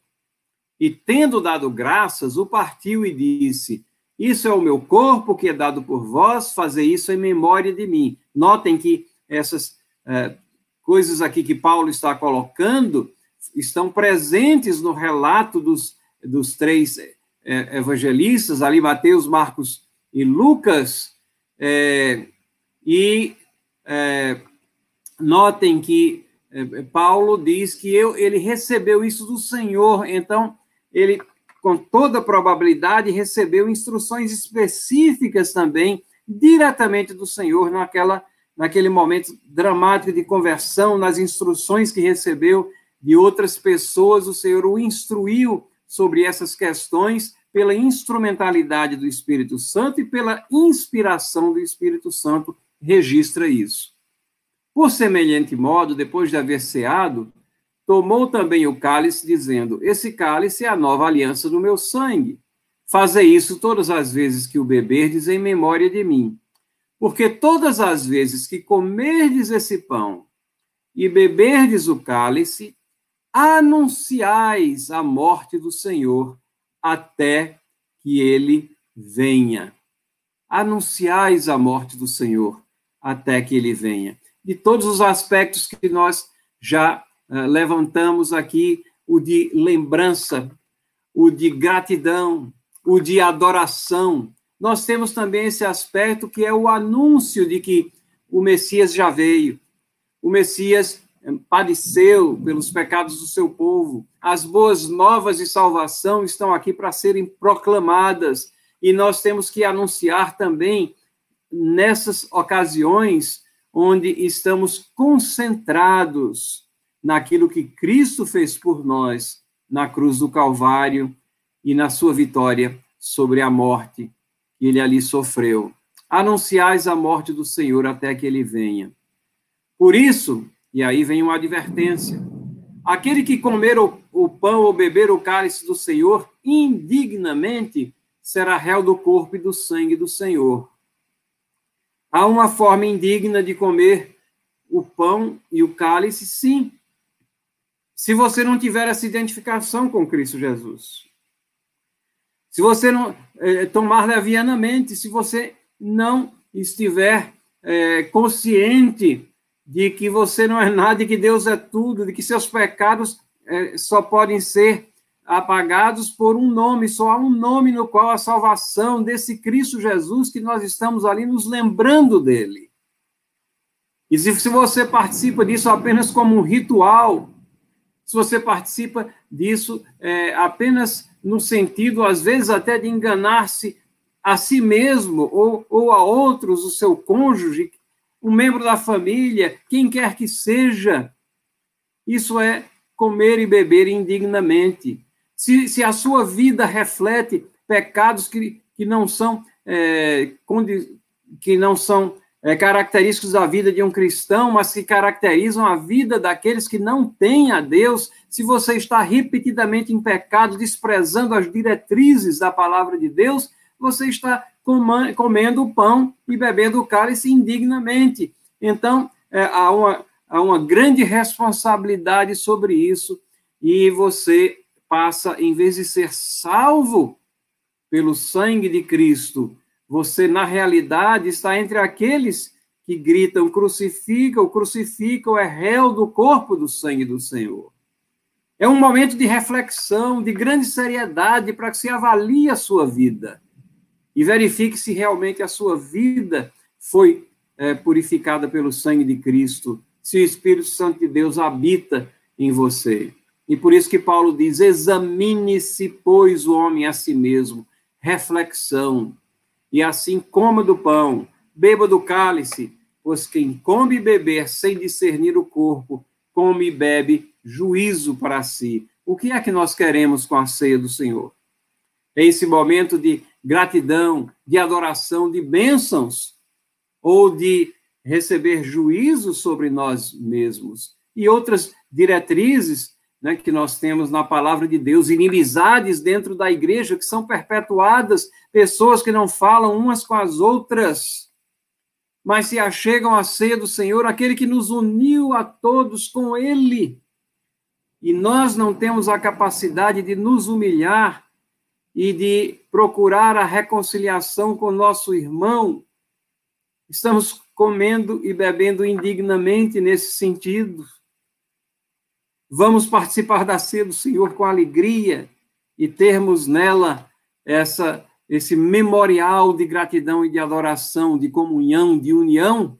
e, tendo dado graças, o partiu e disse: Isso é o meu corpo que é dado por vós, fazer isso em memória de mim. Notem que essas é, coisas aqui que Paulo está colocando estão presentes no relato dos dos três é, evangelistas, ali Mateus, Marcos e Lucas, é, e notem que é, Paulo diz que eu, ele recebeu isso do Senhor, então ele, com toda probabilidade, recebeu instruções específicas também, diretamente do Senhor, naquela, naquele momento dramático de conversão, nas instruções que recebeu de outras pessoas, o Senhor o instruiu sobre essas questões pela instrumentalidade do Espírito Santo e pela inspiração do Espírito Santo, registra isso. Por semelhante modo, depois de haver ceado, tomou também o cálice, dizendo: Esse cálice é a nova aliança do meu sangue. Fazei isso todas as vezes que o beberdes em memória de mim. Porque todas as vezes que comerdes esse pão e beberdes o cálice, anunciais a morte do Senhor até que ele venha. Anunciais a morte do Senhor até que ele venha. De todos os aspectos que nós já uh, levantamos aqui, o de lembrança, o de gratidão, o de adoração, nós temos também esse aspecto que é o anúncio de que o Messias já veio. O Messias padeceu pelos pecados do seu povo. As boas novas de salvação estão aqui para serem proclamadas e nós temos que anunciar também nessas ocasiões onde estamos concentrados naquilo que Cristo fez por nós na cruz do Calvário e na sua vitória sobre a morte que ele ali sofreu. Anunciais a morte do Senhor até que ele venha. Por isso, e aí vem uma advertência. Aquele que comer o, pão ou beber o cálice do Senhor indignamente será réu do corpo e do sangue do Senhor. Há uma forma indigna de comer o pão e o cálice, sim. Se você não tiver essa identificação com Cristo Jesus. Se você não eh, tomar levianamente, se você não estiver eh, consciente de que você não é nada, de que Deus é tudo, de que seus pecados é, só podem ser apagados por um nome, só há um nome no qual a salvação desse Cristo Jesus que nós estamos ali nos lembrando dele. E se, você participa disso apenas como um ritual, se você participa disso é, apenas no sentido, às vezes, até de enganar-se a si mesmo ou, ou a outros, o seu cônjuge, um membro da família, quem quer que seja. Isso é comer e beber indignamente. Se, se a sua vida reflete pecados que, que não são, é, que não são é, característicos da vida de um cristão, mas que caracterizam a vida daqueles que não têm a Deus, se você está repetidamente em pecado, desprezando as diretrizes da palavra de Deus, você está comendo o pão e bebendo o cálice indignamente. Então, é, há, uma, há uma grande responsabilidade sobre isso, e você passa, em vez de ser salvo pelo sangue de Cristo, você, na realidade, está entre aqueles que gritam: crucifica, crucifica, é réu do corpo do sangue do Senhor. É um momento de reflexão, de grande seriedade, para que se avalie a sua vida e verifique se realmente a sua vida foi é, purificada pelo sangue de Cristo, se o Espírito Santo de Deus habita em você. E por isso que Paulo diz: examine-se, pois, o homem a si mesmo. Reflexão. E assim coma do pão, beba do cálice, pois quem come e beber sem discernir o corpo, come e bebe juízo para si. O que é que nós queremos com a ceia do Senhor? É esse momento de gratidão, de adoração, de bênçãos, ou de receber juízo sobre nós mesmos. E outras diretrizes né, que nós temos na palavra de Deus, inimizades dentro da igreja que são perpetuadas, pessoas que não falam umas com as outras, mas se achegam à ceia do Senhor, aquele que nos uniu a todos com Ele. E nós não temos a capacidade de nos humilhar e de procurar a reconciliação com nosso irmão, estamos comendo e bebendo indignamente nesse sentido. Vamos participar da ceia do Senhor com alegria e termos nela essa esse memorial de gratidão e de adoração, de comunhão, de união,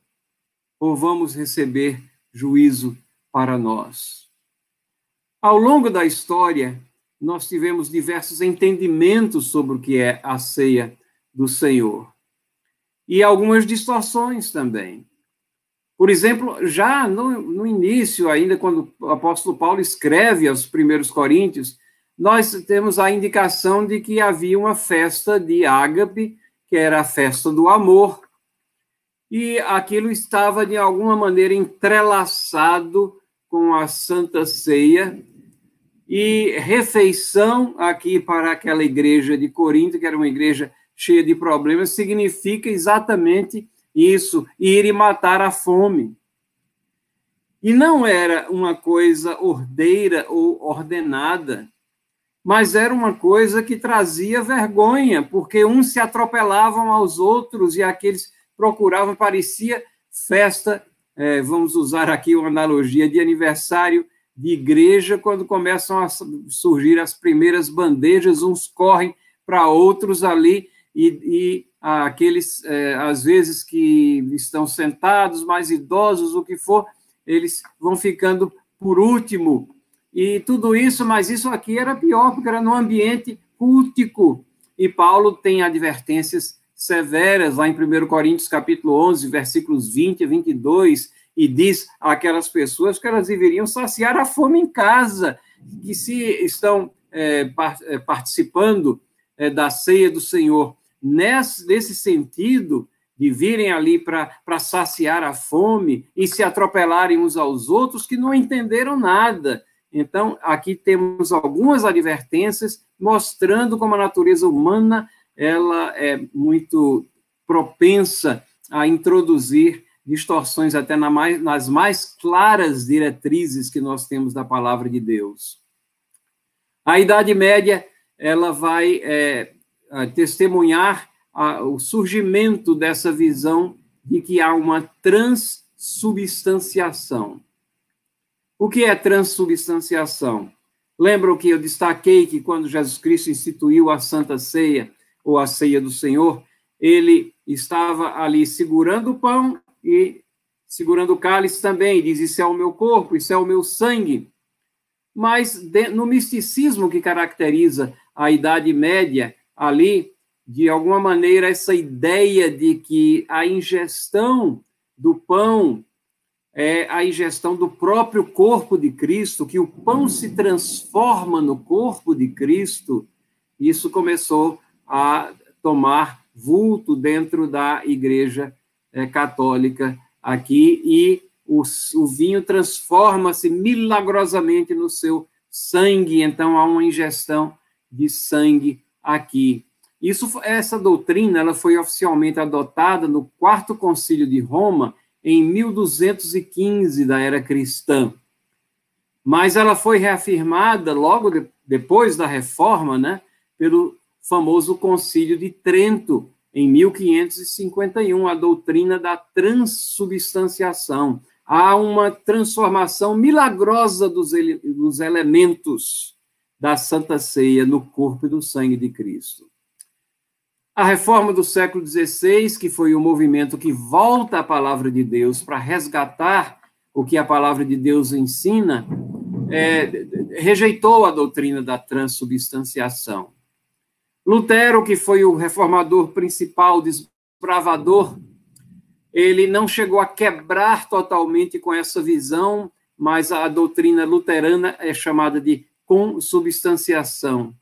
ou vamos receber juízo para nós? Ao longo da história, nós tivemos diversos entendimentos sobre o que é a ceia do Senhor. E algumas distorções também. Por exemplo, já no, no, início, ainda quando o apóstolo Paulo escreve aos primeiros Coríntios, nós temos a indicação de que havia uma festa de ágape, que era a festa do amor, e aquilo estava, de alguma maneira, entrelaçado com a Santa Ceia, e refeição aqui para aquela igreja de Corinto, que era uma igreja cheia de problemas, significa exatamente isso, ir e matar a fome. E não era uma coisa ordeira ou ordenada, mas era uma coisa que trazia vergonha, porque uns se atropelavam aos outros e aqueles procuravam, parecia festa, é, vamos usar aqui uma analogia de aniversário de igreja, quando começam a surgir as primeiras bandejas, uns correm para outros ali, e, e aqueles, é, às vezes, que estão sentados, mais idosos, o que for, eles vão ficando por último. E tudo isso, mas isso aqui era pior, porque era no ambiente cultico. E Paulo tem advertências severas lá em 1 Coríntios, capítulo 11, versículos 20 a 22, e diz àquelas pessoas que elas deveriam saciar a fome em casa, que se estão é, é, participando é, da ceia do Senhor nesse, nesse sentido de virem ali para saciar a fome e se atropelarem uns aos outros que não entenderam nada. Então, aqui temos algumas advertências mostrando como a natureza humana ela é muito propensa a introduzir distorções até na mais, nas mais claras diretrizes que nós temos da palavra de Deus. A Idade Média ela vai é, testemunhar o surgimento dessa visão de que há uma transubstanciação. O que é transubstanciação? Lembram que eu destaquei que quando Jesus Cristo instituiu a Santa Ceia, ou a Ceia do Senhor, ele estava ali segurando o pão e segurando o cálice também, diz: Isso é o meu corpo, isso é o meu sangue. Mas no misticismo que caracteriza a Idade Média, ali, de alguma maneira, essa ideia de que a ingestão do pão é a ingestão do próprio corpo de Cristo, que o pão se transforma no corpo de Cristo, isso começou a tomar vulto dentro da Igreja é, Católica aqui, e o, o vinho transforma-se milagrosamente no seu sangue, então há uma ingestão de sangue aqui. Isso, essa doutrina ela foi oficialmente adotada no quarto concílio de Roma em 1215 da era cristã. Mas ela foi reafirmada logo de, depois da reforma, né, pelo famoso Concílio de Trento, em 1551, a doutrina da transubstanciação. Há uma transformação milagrosa dos, dos elementos da Santa Ceia no corpo e no sangue de Cristo. A reforma do século XVI, que foi o movimento que volta à palavra de Deus para resgatar o que a palavra de Deus ensina, é, rejeitou a doutrina da transubstanciação. Lutero, que foi o reformador principal, desbravador, ele não chegou a quebrar totalmente com essa visão, mas a doutrina luterana é chamada de consubstanciação.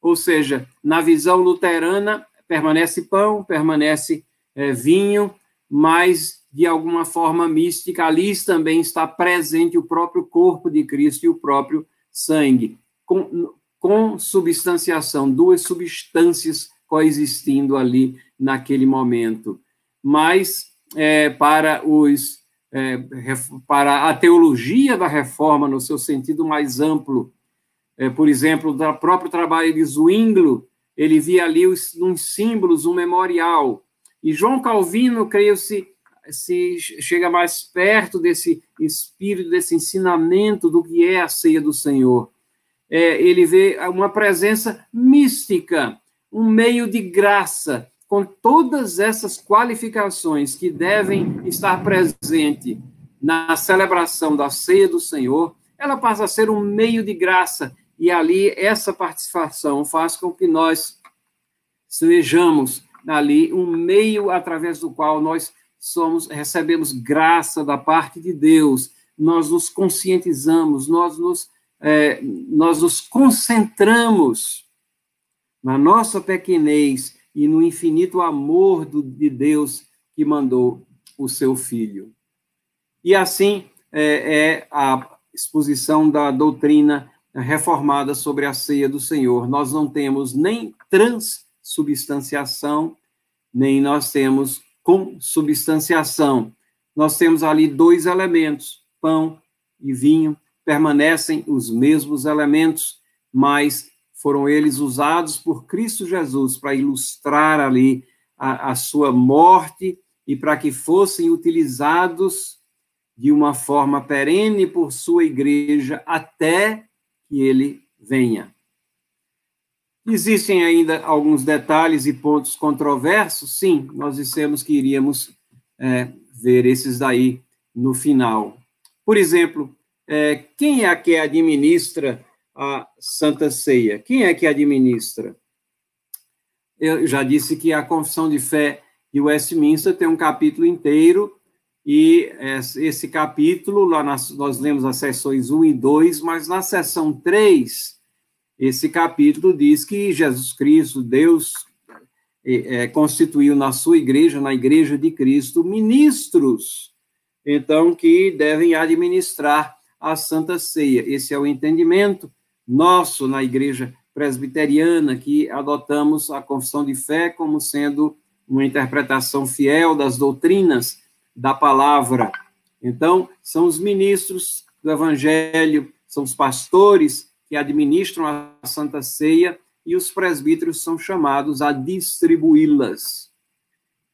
Ou seja, na visão luterana, permanece pão, permanece é, vinho, mas de alguma forma mística ali também está presente o próprio corpo de Cristo e o próprio sangue, com, com substanciação, duas substâncias coexistindo ali naquele momento. Mas é, para os é, para a teologia da reforma no seu sentido mais amplo, é, por exemplo, do próprio trabalho de Zwinglio, ele via ali os, uns símbolos, um memorial. E João Calvino, creio, se, chega mais perto desse espírito, desse ensinamento do que é a ceia do Senhor. É, ele vê uma presença mística, um meio de graça, com todas essas qualificações que devem estar presentes na celebração da ceia do Senhor, ela passa a ser um meio de graça e ali essa participação faz com que nós sejamos ali um meio através do qual nós somos recebemos graça da parte de Deus, nós nos conscientizamos, nós nos, é, nós nos concentramos na nossa pequenez e no infinito amor do, de Deus que mandou o seu Filho. E assim é, é a exposição da doutrina reformada sobre a ceia do Senhor. Nós não temos nem transubstanciação, nem nós temos consubstanciação. Nós temos ali dois elementos, pão e vinho, permanecem os mesmos elementos, mas foram eles usados por Cristo Jesus para ilustrar ali a, a sua morte e para que fossem utilizados de uma forma perene por sua igreja até que ele venha. Existem ainda alguns detalhes e pontos controversos? Sim, nós dissemos que iríamos é, ver esses daí no final. Por exemplo, é, quem é que administra a Santa Ceia? Quem é que administra? Eu já disse que a Confissão de Fé de Westminster tem um capítulo inteiro e esse capítulo, lá nós, nós lemos as sessões 1 e 2, mas na sessão 3, esse capítulo diz que Jesus Cristo, Deus, é, constituiu na sua igreja, na igreja de Cristo, ministros, então, que devem administrar a Santa Ceia. Esse é o entendimento nosso na igreja presbiteriana, que adotamos a confissão de fé como sendo uma interpretação fiel das doutrinas da palavra. Então, são os ministros do evangelho, são os pastores que administram a Santa Ceia e os presbíteros são chamados a distribuí-las.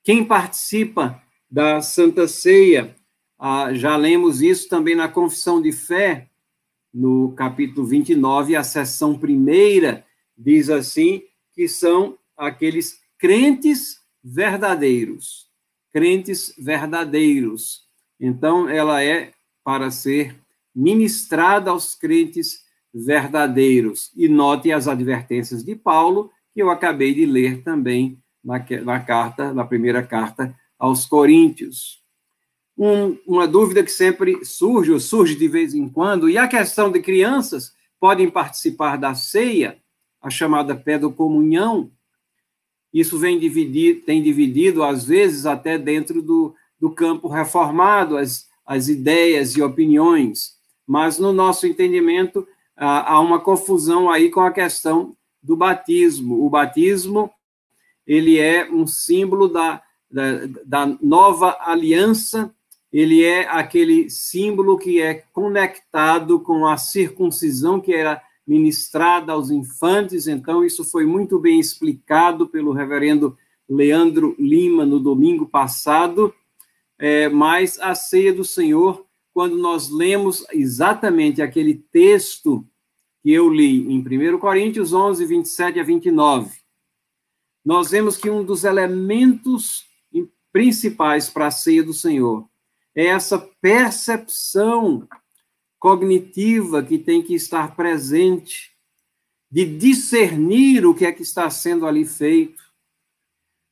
Quem participa da Santa Ceia, ah, já lemos isso também na Confissão de Fé, no capítulo 29, a seção primeira, diz assim, que são aqueles crentes verdadeiros crentes verdadeiros. Então, ela é para ser ministrada aos crentes verdadeiros. E note as advertências de Paulo, que eu acabei de ler também na, na carta, na primeira carta aos Coríntios. um, uma dúvida que sempre surge, ou surge de vez em quando, e a questão de crianças podem participar da ceia, a chamada pedocomunhão, isso vem dividir, tem dividido, às vezes, até dentro do, do campo reformado, as, as ideias e opiniões, mas no nosso entendimento há uma confusão aí com a questão do batismo. O batismo, ele é um símbolo da, da, da nova aliança, ele é aquele símbolo que é conectado com a circuncisão que era ministrada aos infantes, então isso foi muito bem explicado pelo reverendo Leandro Lima no domingo passado, é, mas a ceia do Senhor, quando nós lemos exatamente aquele texto que eu li em 1 Coríntios 11, 27 a 29, nós vemos que um dos elementos principais para a ceia do Senhor é essa percepção cognitiva que tem que estar presente, de discernir o que é que está sendo ali feito,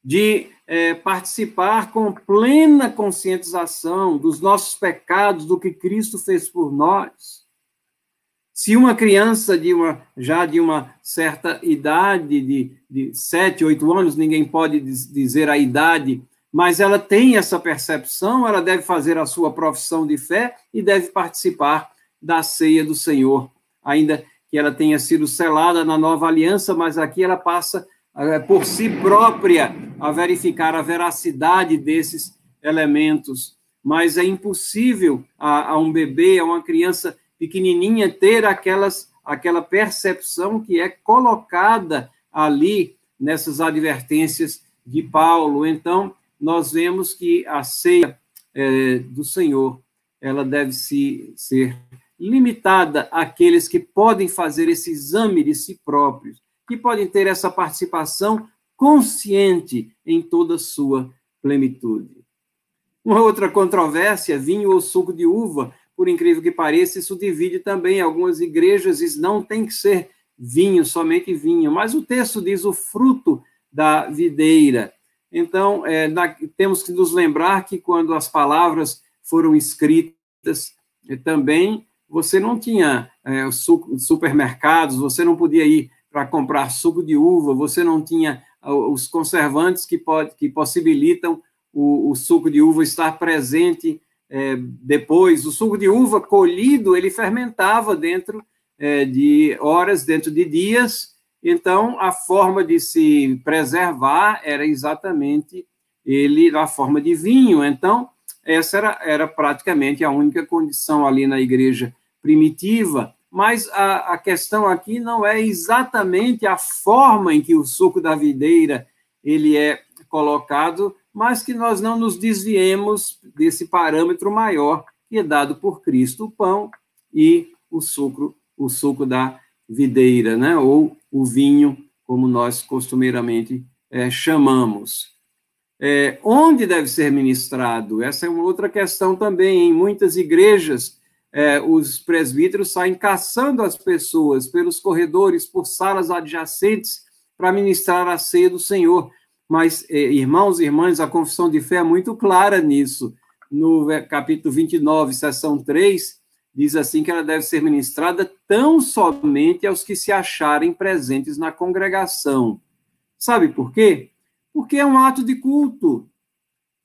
de é, participar com plena conscientização dos nossos pecados, do que Cristo fez por nós. Se uma criança de uma, já de uma certa idade, de, de sete, oito anos, ninguém pode dizer a idade, mas ela tem essa percepção, ela deve fazer a sua profissão de fé e deve participar da ceia do Senhor, ainda que ela tenha sido selada na nova aliança, mas aqui ela passa eh, por si própria a verificar a veracidade desses elementos. Mas é impossível a, a um bebê, a uma criança pequenininha ter aquelas, aquela percepção que é colocada ali nessas advertências de Paulo. Então, nós vemos que a ceia é, do Senhor, ela deve se, ser limitada àqueles que podem fazer esse exame de si próprios, que podem ter essa participação consciente em toda a sua plenitude. Uma outra controvérsia, vinho ou suco de uva, por incrível que pareça, isso divide também algumas igrejas, e não tem que ser vinho, somente vinho, mas o texto diz o fruto da videira. Então, é, na, temos que nos lembrar que quando as palavras foram escritas, é, também você não tinha é, supermercados, você não podia ir para comprar suco de uva, você não tinha os conservantes que, pode, que possibilitam o, o suco de uva estar presente é, depois, o suco de uva colhido, ele fermentava dentro é, de horas, dentro de dias, então a forma de se preservar era exatamente ele na forma de vinho. Então, essa era, era praticamente a única condição ali na igreja primitiva, mas a, a questão aqui não é exatamente a forma em que o suco da videira ele é colocado, mas que nós não nos desviemos desse parâmetro maior que é dado por Cristo, o pão e o suco, o suco da videira, né? ou o vinho, como nós costumeiramente é, chamamos. É, onde deve ser ministrado? Essa é uma outra questão também. Em muitas igrejas, é, os presbíteros saem caçando as pessoas pelos corredores, por salas adjacentes, para ministrar a ceia do Senhor. Mas, eh, irmãos e irmãs, a confissão de fé é muito clara nisso. No capítulo 29, seção 3, diz assim que ela deve ser ministrada tão somente aos que se acharem presentes na congregação. Sabe por quê? Porque é um ato de culto.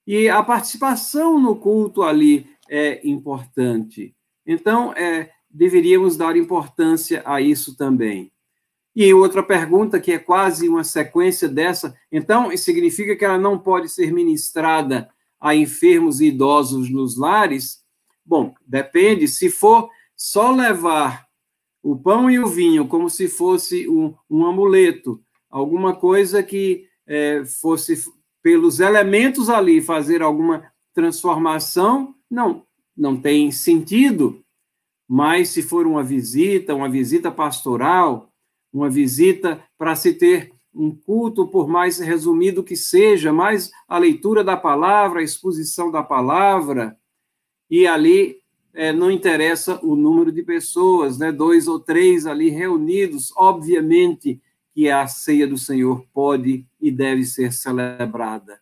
E a participação no culto ali é importante. Então, é, deveríamos dar importância a isso também. E outra pergunta, que é quase uma sequência dessa, então, significa que ela não pode ser ministrada a enfermos e idosos nos lares? Bom, depende. Se for só levar o pão e o vinho como se fosse um, um amuleto, alguma coisa que é, fosse pelos elementos ali fazer alguma transformação, não, não tem sentido. Mas se for uma visita, uma visita pastoral, uma visita para se ter um culto, por mais resumido que seja, mais a leitura da palavra, a exposição da palavra, e ali é, não interessa o número de pessoas, né? dois ou três ali reunidos, obviamente que a ceia do Senhor pode e deve ser celebrada.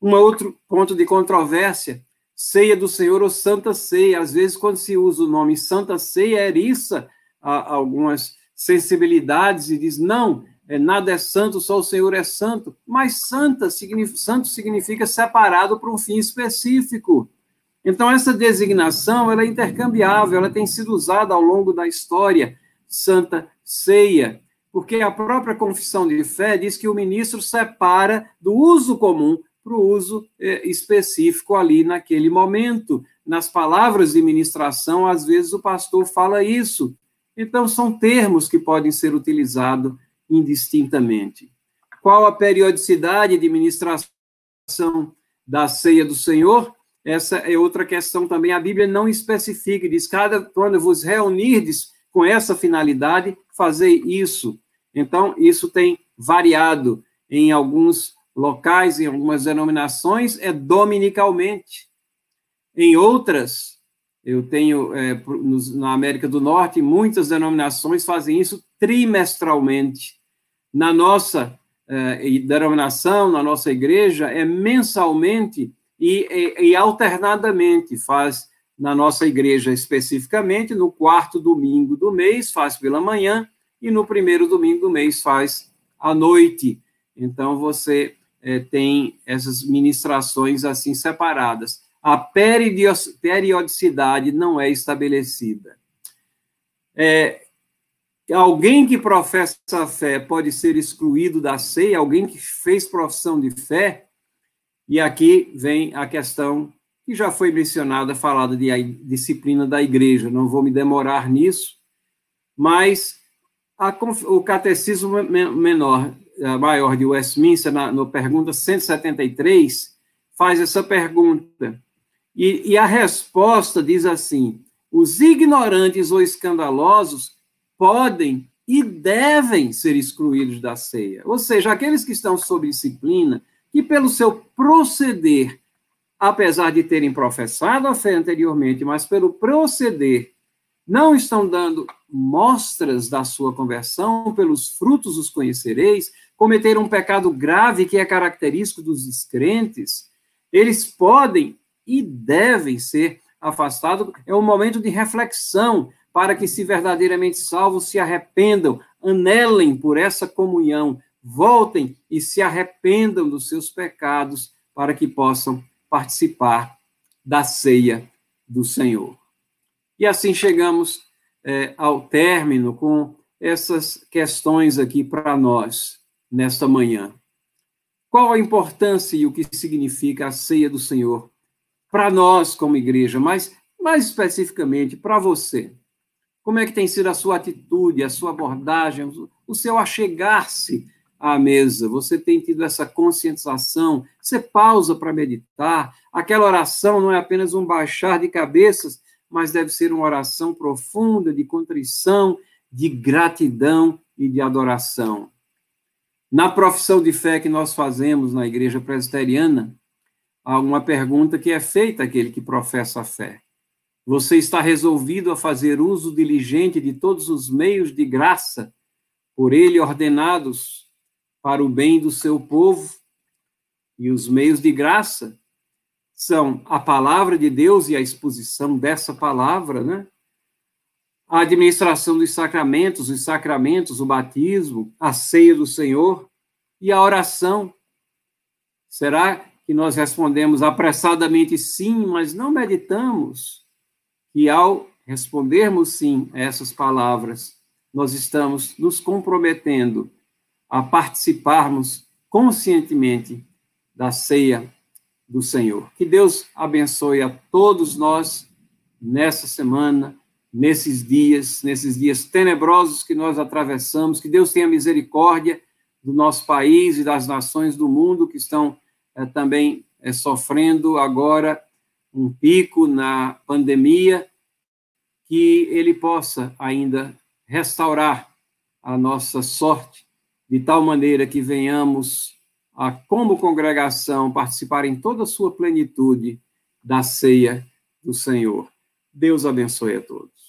Um outro ponto de controvérsia ceia do Senhor ou Santa Ceia. Às vezes, quando se usa o nome Santa Ceia, eriça a, algumas sensibilidades e diz, não, é, nada é santo, só o Senhor é santo. Mas santa, significa, santo significa separado para um fim específico. Então, essa designação ela é intercambiável, ela tem sido usada ao longo da história, Santa Ceia, porque a própria confissão de fé diz que o ministro separa do uso comum para o uso é, específico ali naquele momento. Nas palavras de ministração, às vezes o pastor fala isso. Então, são termos que podem ser utilizados indistintamente. Qual a periodicidade de ministração da ceia do Senhor? Essa é outra questão também. A Bíblia não especifica, diz: cada quando vos reunirdes com essa finalidade, fazei isso. Então, isso tem variado em alguns locais, em algumas denominações, é dominicalmente. Em outras, eu tenho é, na América do Norte, muitas denominações fazem isso trimestralmente. Na nossa é, denominação, na nossa igreja, é mensalmente e, e, e alternadamente. Faz na nossa igreja especificamente, no quarto domingo do mês, faz pela manhã, e no primeiro domingo do mês faz à noite. Então, você é, tem essas ministrações assim separadas. A periodicidade não é estabelecida. É, alguém que professa a fé pode ser excluído da ceia, alguém que fez profissão de fé, e aqui vem a questão que já foi mencionada, falada de disciplina da igreja, não vou me demorar nisso, mas a, o catecismo menor maior de Westminster, na no pergunta 173, faz essa pergunta. E, e a resposta diz assim: os ignorantes ou escandalosos podem e devem ser excluídos da ceia. Ou seja, aqueles que estão sob disciplina, que pelo seu proceder, apesar de terem professado a fé anteriormente, mas pelo proceder não estão dando mostras da sua conversão, pelos frutos os conhecereis, cometeram um pecado grave que é característico dos descrentes, eles podem e devem ser afastados. É um momento de reflexão para que, se verdadeiramente salvos, se arrependam, anelem por essa comunhão, voltem e se arrependam dos seus pecados para que possam participar da ceia do Senhor. E assim chegamos é, ao término com essas questões aqui para nós nesta manhã. Qual a importância e o que significa a ceia do Senhor para nós como igreja, mas mais especificamente para você? Como é que tem sido a sua atitude, a sua abordagem, o seu achegar-se à mesa? Você tem tido essa conscientização? Você pausa para meditar? Aquela oração não é apenas um baixar de cabeças, mas deve ser uma oração profunda de contrição, de gratidão e de adoração. Na profissão de fé que nós fazemos na igreja presbiteriana, há uma pergunta que é feita àquele que professa a fé. Você está resolvido a fazer uso diligente de todos os meios de graça por ele ordenados para o bem do seu povo? E os meios de graça são a palavra de Deus e a exposição dessa palavra, né? A administração dos sacramentos, os sacramentos, o batismo, a ceia do Senhor e a oração. Será que nós respondemos apressadamente sim, mas não meditamos que ao respondermos sim a essas palavras, nós estamos nos comprometendo a participarmos conscientemente da ceia do Senhor. Que Deus abençoe a todos nós nessa semana, nesses dias, nesses dias tenebrosos que nós atravessamos. Que Deus tenha misericórdia do nosso país e das nações do mundo que estão é, também é, sofrendo agora um pico na pandemia, que ele possa ainda restaurar a nossa sorte, de tal maneira que venhamos a, como congregação, participar em toda a sua plenitude da ceia do Senhor. Deus abençoe a todos.